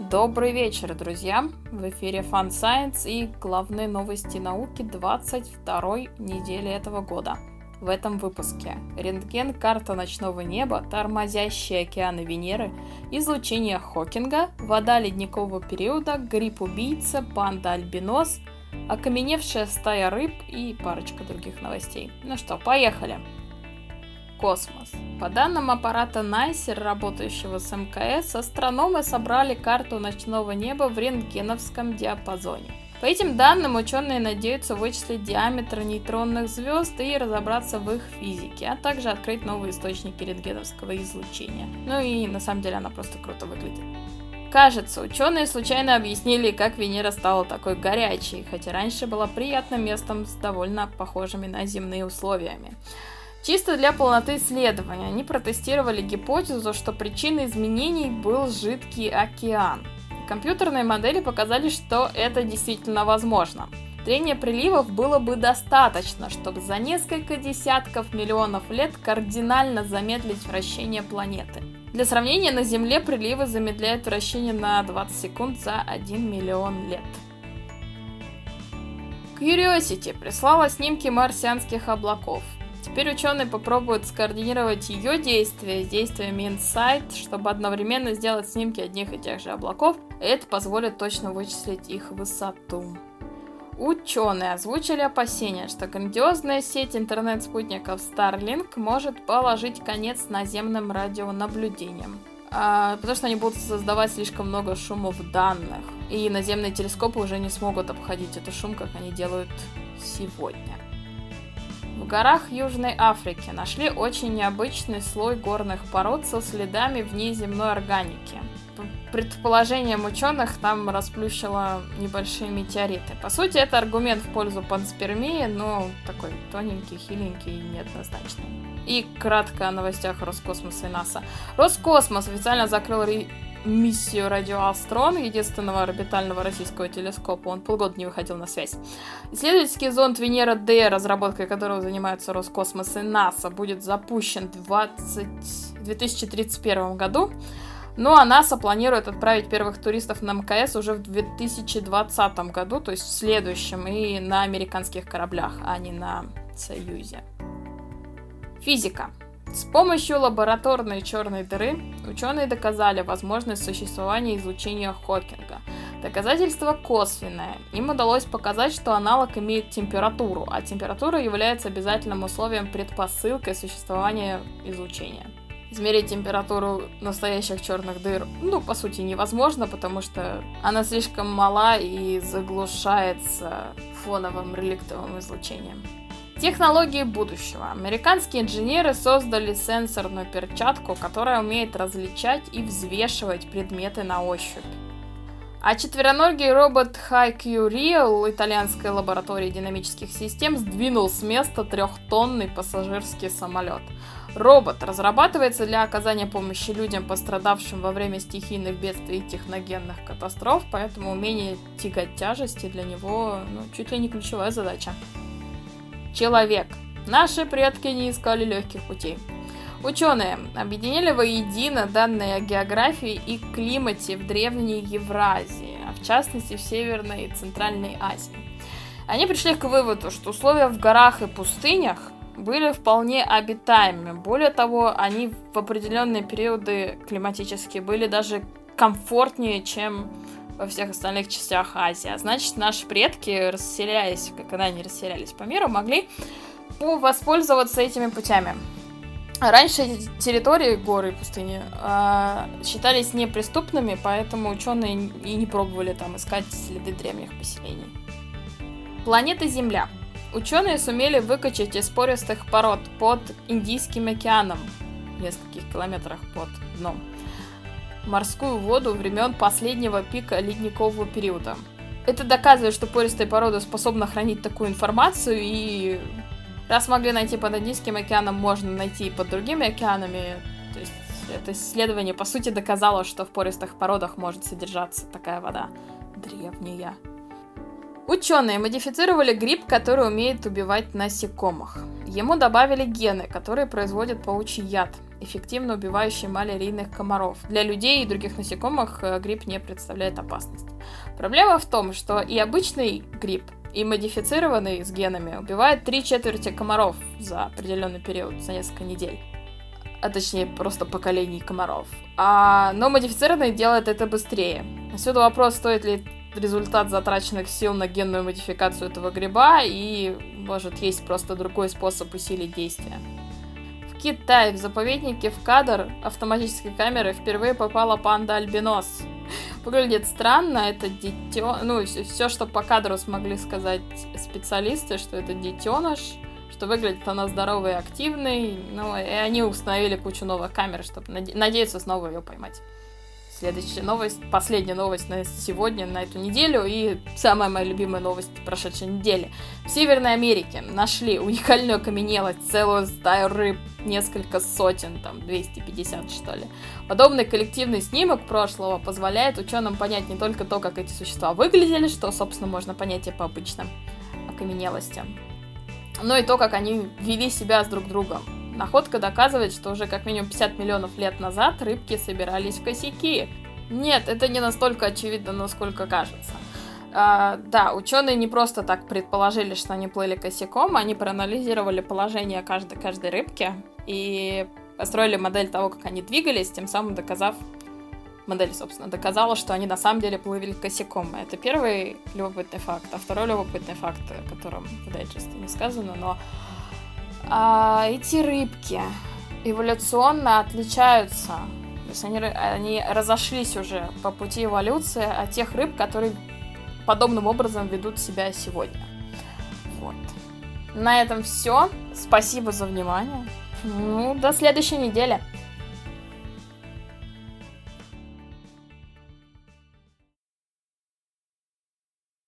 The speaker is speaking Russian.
Добрый вечер, друзья! В эфире Fun Science и главные новости науки 22 недели этого года. В этом выпуске рентген, карта ночного неба, тормозящие океаны Венеры, излучение Хокинга, вода ледникового периода, грипп-убийца, панда-альбинос, окаменевшая стая рыб и парочка других новостей. Ну что, поехали! Космос. По данным аппарата Найсер, работающего с МКС, астрономы собрали карту ночного неба в рентгеновском диапазоне. По этим данным ученые надеются вычислить диаметр нейтронных звезд и разобраться в их физике, а также открыть новые источники рентгеновского излучения. Ну и на самом деле она просто круто выглядит. Кажется, ученые случайно объяснили, как Венера стала такой горячей, хотя раньше была приятным местом с довольно похожими на земные условиями. Чисто для полноты исследования они протестировали гипотезу, что причиной изменений был жидкий океан. Компьютерные модели показали, что это действительно возможно. Трение приливов было бы достаточно, чтобы за несколько десятков миллионов лет кардинально замедлить вращение планеты. Для сравнения, на Земле приливы замедляют вращение на 20 секунд за 1 миллион лет. Curiosity прислала снимки марсианских облаков. Теперь ученые попробуют скоординировать ее действия с действиями Insight, чтобы одновременно сделать снимки одних и тех же облаков, и это позволит точно вычислить их высоту. Ученые озвучили опасения, что грандиозная сеть интернет-спутников Starlink может положить конец наземным радионаблюдениям, а, потому что они будут создавать слишком много шумов данных, и наземные телескопы уже не смогут обходить этот шум, как они делают сегодня. В горах Южной Африки нашли очень необычный слой горных пород со следами внеземной органики. По предположениям ученых, там расплющило небольшие метеориты. По сути, это аргумент в пользу панспермии, но такой тоненький, хиленький и неоднозначный. И кратко о новостях Роскосмоса и НАСА. Роскосмос официально закрыл миссию радиоастрон, единственного орбитального российского телескопа. Он полгода не выходил на связь. Исследовательский зонд Венера-Д, разработкой которого занимаются Роскосмос и НАСА, будет запущен в 20... 2031 году. Ну а НАСА планирует отправить первых туристов на МКС уже в 2020 году, то есть в следующем, и на американских кораблях, а не на Союзе. Физика. С помощью лабораторной черной дыры ученые доказали возможность существования излучения Хокинга. Доказательство косвенное. Им удалось показать, что аналог имеет температуру, а температура является обязательным условием предпосылкой существования излучения. Измерить температуру настоящих черных дыр, ну, по сути, невозможно, потому что она слишком мала и заглушается фоновым реликтовым излучением. Технологии будущего. Американские инженеры создали сенсорную перчатку, которая умеет различать и взвешивать предметы на ощупь. А четвероногий робот HiQ Real итальянской лаборатории динамических систем сдвинул с места трехтонный пассажирский самолет. Робот разрабатывается для оказания помощи людям, пострадавшим во время стихийных бедствий и техногенных катастроф, поэтому умение тягать тяжести для него ну, чуть ли не ключевая задача. Человек. Наши предки не искали легких путей. Ученые объединили воедино данные о географии и климате в Древней Евразии, а в частности в Северной и Центральной Азии. Они пришли к выводу, что условия в горах и пустынях были вполне обитаемыми. Более того, они в определенные периоды климатические были даже комфортнее, чем во всех остальных частях Азии. А значит, наши предки, расселяясь, когда они расселялись по миру, могли воспользоваться этими путями. Раньше эти территории, горы и пустыни, э, считались неприступными, поэтому ученые и не пробовали там искать следы древних поселений. Планета Земля. Ученые сумели выкачать из пористых пород под Индийским океаном, в нескольких километрах под дном морскую воду времен последнего пика ледникового периода. Это доказывает, что пористая порода способна хранить такую информацию, и раз могли найти под Индийским океаном, можно найти и под другими океанами. То есть это исследование, по сути, доказало, что в пористых породах может содержаться такая вода древняя. Ученые модифицировали гриб, который умеет убивать насекомых. Ему добавили гены, которые производят паучий яд – эффективно убивающий малярийных комаров. Для людей и других насекомых э, грипп не представляет опасности. Проблема в том, что и обычный грипп, и модифицированный с генами убивает три четверти комаров за определенный период, за несколько недель. А точнее, просто поколений комаров. А, но модифицированный делает это быстрее. Отсюда вопрос, стоит ли результат затраченных сил на генную модификацию этого гриба, и может есть просто другой способ усилить действие. Китай. В заповеднике в кадр автоматической камеры впервые попала панда альбинос. Выглядит странно, это дитё... Ну, все, что по кадру смогли сказать специалисты, что это детеныш, что выглядит она здоровой и активной. Ну, и они установили кучу новых камер, чтобы наде... надеяться снова ее поймать. Следующая новость, последняя новость на сегодня, на эту неделю, и самая моя любимая новость прошедшей недели. В Северной Америке нашли уникальную окаменелость, целую стаю рыб, несколько сотен, там, 250 что ли. Подобный коллективный снимок прошлого позволяет ученым понять не только то, как эти существа выглядели, что, собственно, можно понять и по обычным окаменелостям, но и то, как они вели себя с друг другом. Находка доказывает, что уже как минимум 50 миллионов лет назад рыбки собирались в косяки. Нет, это не настолько очевидно, насколько кажется. А, да, ученые не просто так предположили, что они плыли косяком, они проанализировали положение каждой, каждой рыбки и построили модель того, как они двигались, тем самым доказав, модель, собственно, доказала, что они на самом деле плыли косяком. Это первый любопытный факт. А второй любопытный факт, о котором в дайджесте не сказано, но а, эти рыбки эволюционно отличаются. То есть они, они разошлись уже по пути эволюции от тех рыб, которые подобным образом ведут себя сегодня. Вот. На этом все. Спасибо за внимание. Ну, до следующей недели.